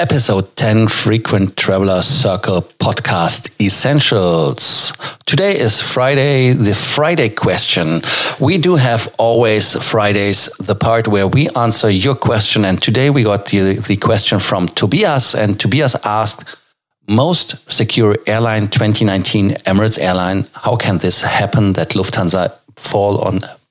Episode 10 Frequent Traveler Circle Podcast Essentials. Today is Friday, the Friday question. We do have always Fridays, the part where we answer your question. And today we got the, the question from Tobias. And Tobias asked, most secure airline 2019 Emirates Airline. How can this happen that Lufthansa fall on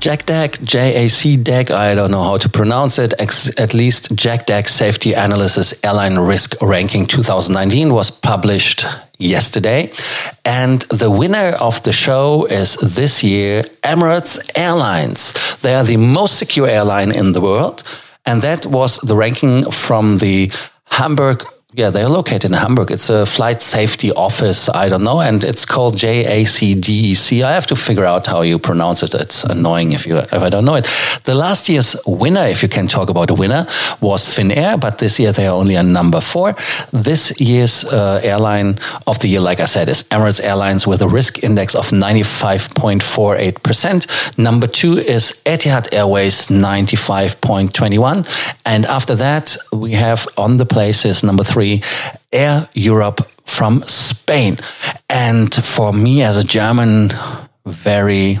JACDEC, J-A-C-DEC, I don't know how to pronounce it, at least JACDEC Safety Analysis Airline Risk Ranking 2019 was published yesterday. And the winner of the show is this year Emirates Airlines. They are the most secure airline in the world. And that was the ranking from the Hamburg yeah, they're located in Hamburg. It's a flight safety office. I don't know, and it's called JACDEC. I have to figure out how you pronounce it. It's annoying if you if I don't know it. The last year's winner, if you can talk about a winner, was Finnair, but this year they are only a number four. This year's uh, airline of the year, like I said, is Emirates Airlines with a risk index of ninety five point four eight percent. Number two is Etihad Airways, ninety five point twenty one, and after that we have on the places number three three, Air Europa from Spain. And for me as a German, very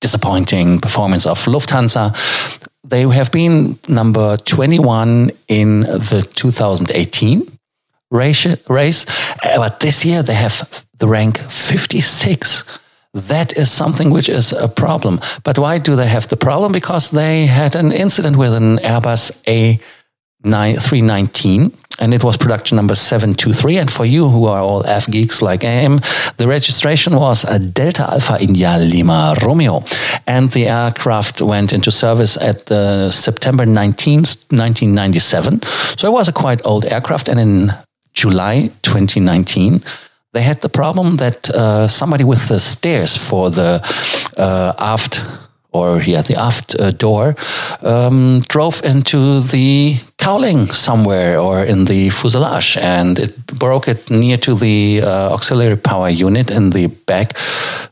disappointing performance of Lufthansa. They have been number 21 in the 2018 race, race, uh, but this year they have the rank 56. That is something which is a problem. But why do they have the problem? Because they had an incident with an Airbus A319 and it was production number 723. And for you who are all F geeks like I am, the registration was a Delta Alpha India Lima Romeo. And the aircraft went into service at the September 19th, 1997. So it was a quite old aircraft. And in July 2019, they had the problem that uh, somebody with the stairs for the uh, aft or yeah, the aft uh, door um, drove into the cowling somewhere or in the fuselage and it broke it near to the uh, auxiliary power unit in the back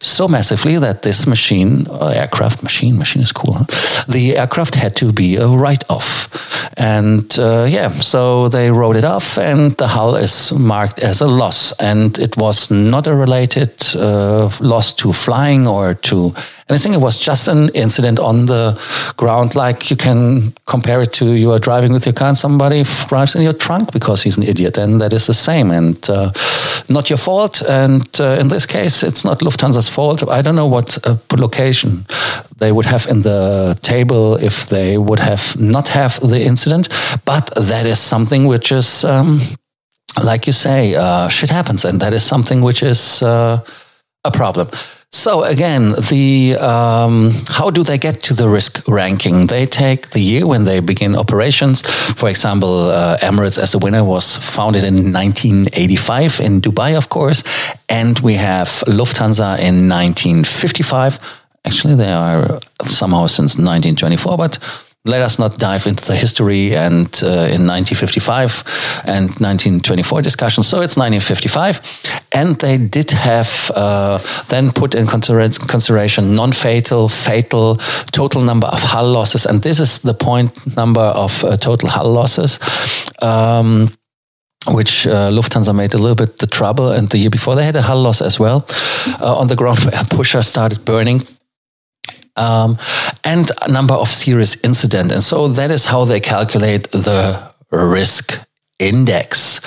so massively that this machine, uh, aircraft machine, machine is cool, huh? the aircraft had to be a write-off. And uh, yeah, so they wrote it off and the hull is marked as a loss. And it was not a related uh, loss to flying or to anything. It was just an incident on the ground, like you can compare it to you are driving with your car and somebody drives in your trunk because he's an idiot, and that is the same and uh, not your fault. And uh, in this case, it's not Lufthansa's fault. I don't know what uh, location they would have in the table if they would have not have the incident, but that is something which is. Um, like you say, uh, shit happens, and that is something which is uh, a problem. So again, the um, how do they get to the risk ranking? They take the year when they begin operations. For example, uh, Emirates as the winner was founded in 1985 in Dubai, of course, and we have Lufthansa in 1955. Actually, they are somehow since 1924, but let us not dive into the history and uh, in 1955 and 1924 discussion. So it's 1955, and they did have uh, then put in consideration non-fatal, fatal, total number of hull losses, and this is the point number of uh, total hull losses. Um, which uh, Lufthansa made a little bit the trouble. And the year before, they had a hull loss as well uh, on the ground where a pusher started burning um, and number of serious incident. And so that is how they calculate the risk index.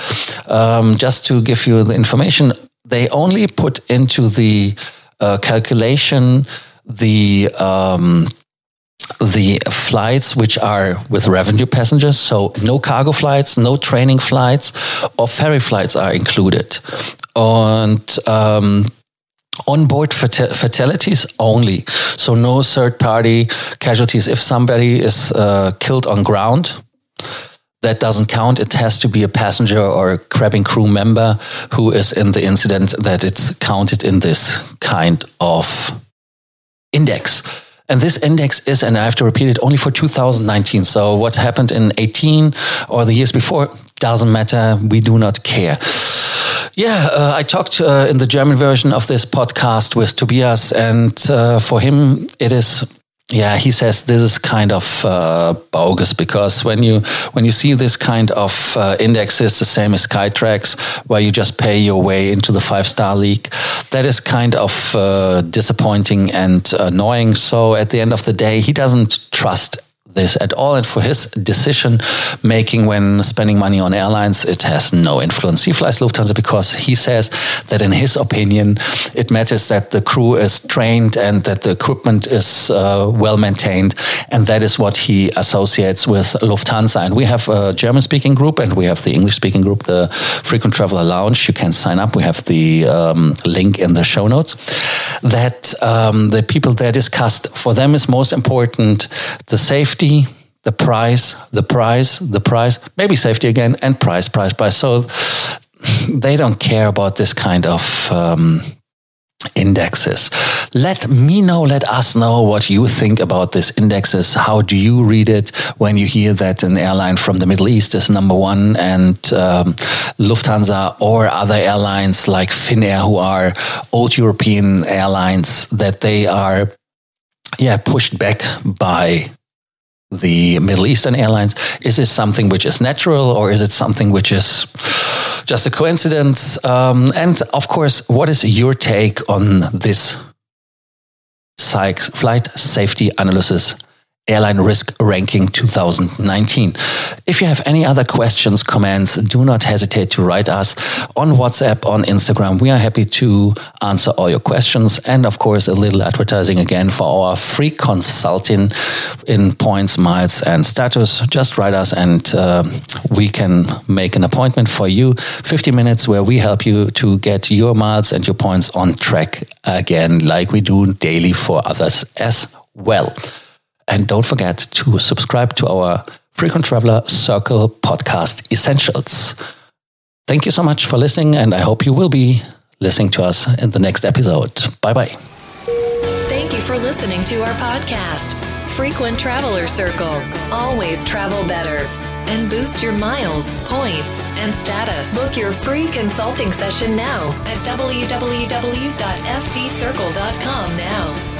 Um, just to give you the information, they only put into the uh, calculation the um, the flights which are with revenue passengers, so no cargo flights, no training flights, or ferry flights are included. And um, onboard fatalities only. So no third party casualties. If somebody is uh, killed on ground, that doesn't count. It has to be a passenger or a cabin crew member who is in the incident that it's counted in this kind of index. And this index is, and I have to repeat it, only for 2019. So what happened in 18 or the years before doesn't matter. We do not care. Yeah, uh, I talked uh, in the German version of this podcast with Tobias, and uh, for him, it is yeah, he says this is kind of uh, bogus because when you when you see this kind of uh, indexes, the same as Skytrax, where you just pay your way into the five star league, that is kind of uh, disappointing and annoying. So at the end of the day, he doesn't trust this at all. And for his decision making when spending money on airlines, it has no influence. He flies Lufthansa because he says that, in his opinion, it matters that the crew is trained and that the equipment is uh, well maintained. And that is what he associates with Lufthansa. And we have a German speaking group and we have the English speaking group, the Frequent Traveler Lounge. You can sign up. We have the um, link in the show notes. That um, the people there discussed, for them is most important the safety safety, the price, the price, the price, maybe safety again, and price, price, price. So they don't care about this kind of um, indexes. Let me know, let us know what you think about these indexes. How do you read it when you hear that an airline from the Middle East is number one and um, Lufthansa or other airlines like Finnair, who are old European airlines, that they are yeah pushed back by the Middle Eastern airlines. Is this something which is natural or is it something which is just a coincidence? Um, and of course, what is your take on this Sykes flight safety analysis Airline Risk Ranking 2019. If you have any other questions, comments, do not hesitate to write us on WhatsApp, on Instagram. We are happy to answer all your questions. And of course, a little advertising again for our free consulting in points, miles, and status. Just write us and uh, we can make an appointment for you. 50 minutes where we help you to get your miles and your points on track again, like we do daily for others as well. And don't forget to subscribe to our Frequent Traveler Circle podcast essentials. Thank you so much for listening, and I hope you will be listening to us in the next episode. Bye bye. Thank you for listening to our podcast, Frequent Traveler Circle. Always travel better and boost your miles, points, and status. Book your free consulting session now at www.ftcircle.com now.